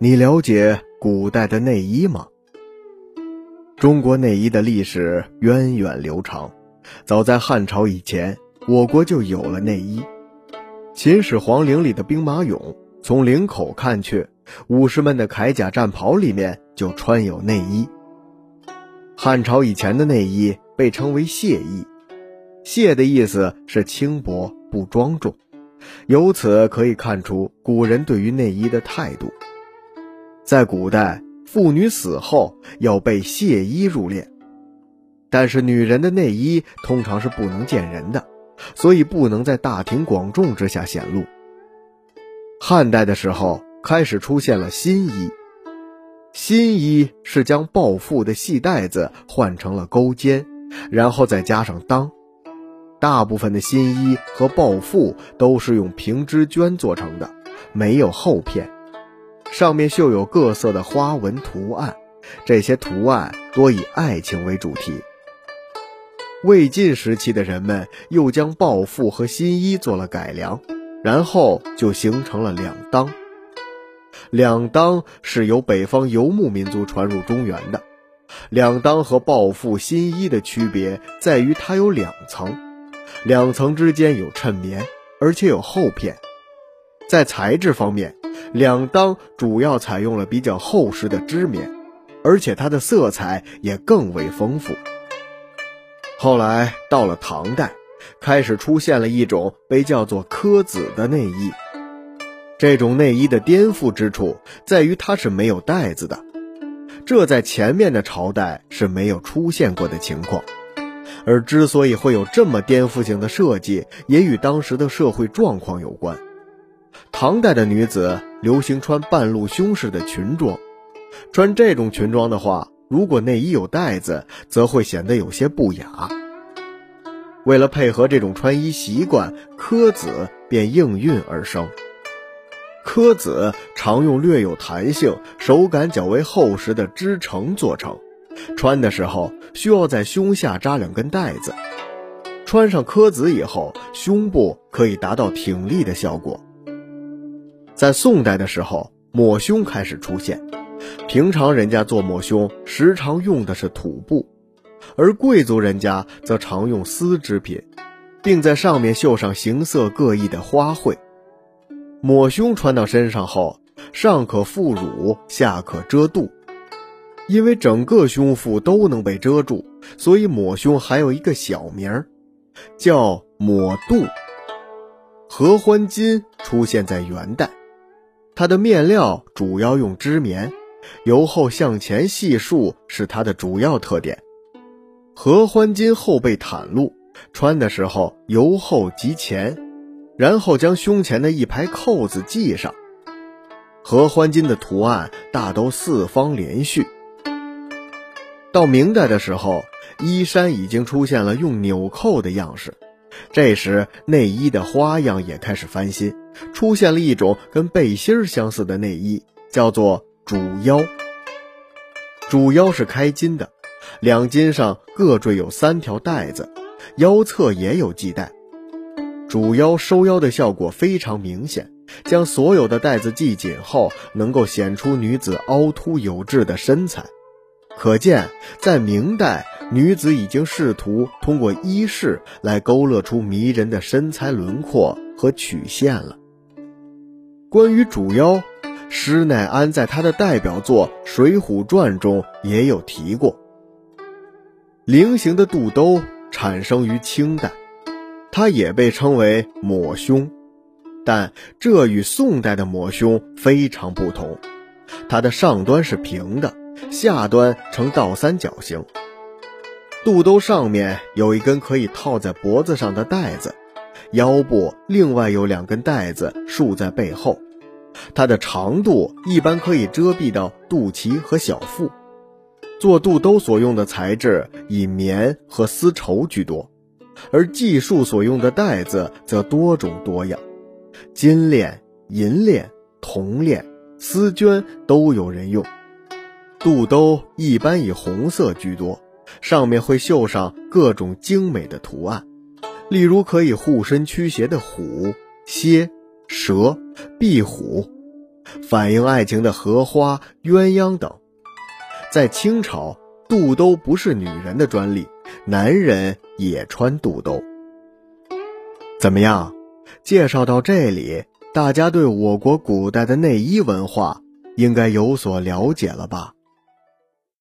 你了解古代的内衣吗？中国内衣的历史源远流长，早在汉朝以前，我国就有了内衣。秦始皇陵里的兵马俑，从领口看去，武士们的铠甲战袍里面就穿有内衣。汉朝以前的内衣被称为亵衣，亵的意思是轻薄不庄重，由此可以看出古人对于内衣的态度。在古代。妇女死后要被亵衣入殓，但是女人的内衣通常是不能见人的，所以不能在大庭广众之下显露。汉代的时候开始出现了新衣，新衣是将抱负的细带子换成了钩肩，然后再加上裆。大部分的新衣和抱负都是用平织绢做成的，没有厚片。上面绣有各色的花纹图案，这些图案多以爱情为主题。魏晋时期的人们又将抱负和新衣做了改良，然后就形成了两裆。两裆是由北方游牧民族传入中原的。两裆和抱负、新衣的区别在于它有两层，两层之间有衬棉，而且有厚片。在材质方面。两裆主要采用了比较厚实的织棉，而且它的色彩也更为丰富。后来到了唐代，开始出现了一种被叫做柯子的内衣。这种内衣的颠覆之处在于它是没有带子的，这在前面的朝代是没有出现过的情况。而之所以会有这么颠覆性的设计，也与当时的社会状况有关。唐代的女子流行穿半露胸式的裙装，穿这种裙装的话，如果内衣有带子，则会显得有些不雅。为了配合这种穿衣习惯，柯子便应运而生。柯子常用略有弹性、手感较为厚实的织成做成，穿的时候需要在胸下扎两根带子。穿上柯子以后，胸部可以达到挺立的效果。在宋代的时候，抹胸开始出现。平常人家做抹胸，时常用的是土布，而贵族人家则常用丝织品，并在上面绣上形色各异的花卉。抹胸穿到身上后，上可覆乳，下可遮肚，因为整个胸腹都能被遮住，所以抹胸还有一个小名儿，叫抹肚。合欢巾出现在元代。它的面料主要用织棉，由后向前细束是它的主要特点。合欢襟后背袒露，穿的时候由后及前，然后将胸前的一排扣子系上。合欢襟的图案大都四方连续。到明代的时候，衣衫已经出现了用纽扣的样式。这时，内衣的花样也开始翻新，出现了一种跟背心相似的内衣，叫做主腰。主腰是开襟的，两襟上各缀有三条带子，腰侧也有系带。主腰收腰的效果非常明显，将所有的带子系紧后，能够显出女子凹凸有致的身材。可见，在明代。女子已经试图通过衣饰来勾勒出迷人的身材轮廓和曲线了。关于主腰，施耐庵在他的代表作《水浒传》中也有提过。菱形的肚兜产生于清代，它也被称为抹胸，但这与宋代的抹胸非常不同。它的上端是平的，下端呈倒三角形。肚兜上面有一根可以套在脖子上的带子，腰部另外有两根带子束在背后。它的长度一般可以遮蔽到肚脐和小腹。做肚兜所用的材质以棉和丝绸居多，而系束所用的带子则多种多样，金链、银链、铜链、丝绢都有人用。肚兜一般以红色居多。上面会绣上各种精美的图案，例如可以护身驱邪的虎、蝎、蛇、壁虎。反映爱情的荷花、鸳鸯等。在清朝，肚兜不是女人的专利，男人也穿肚兜。怎么样？介绍到这里，大家对我国古代的内衣文化应该有所了解了吧？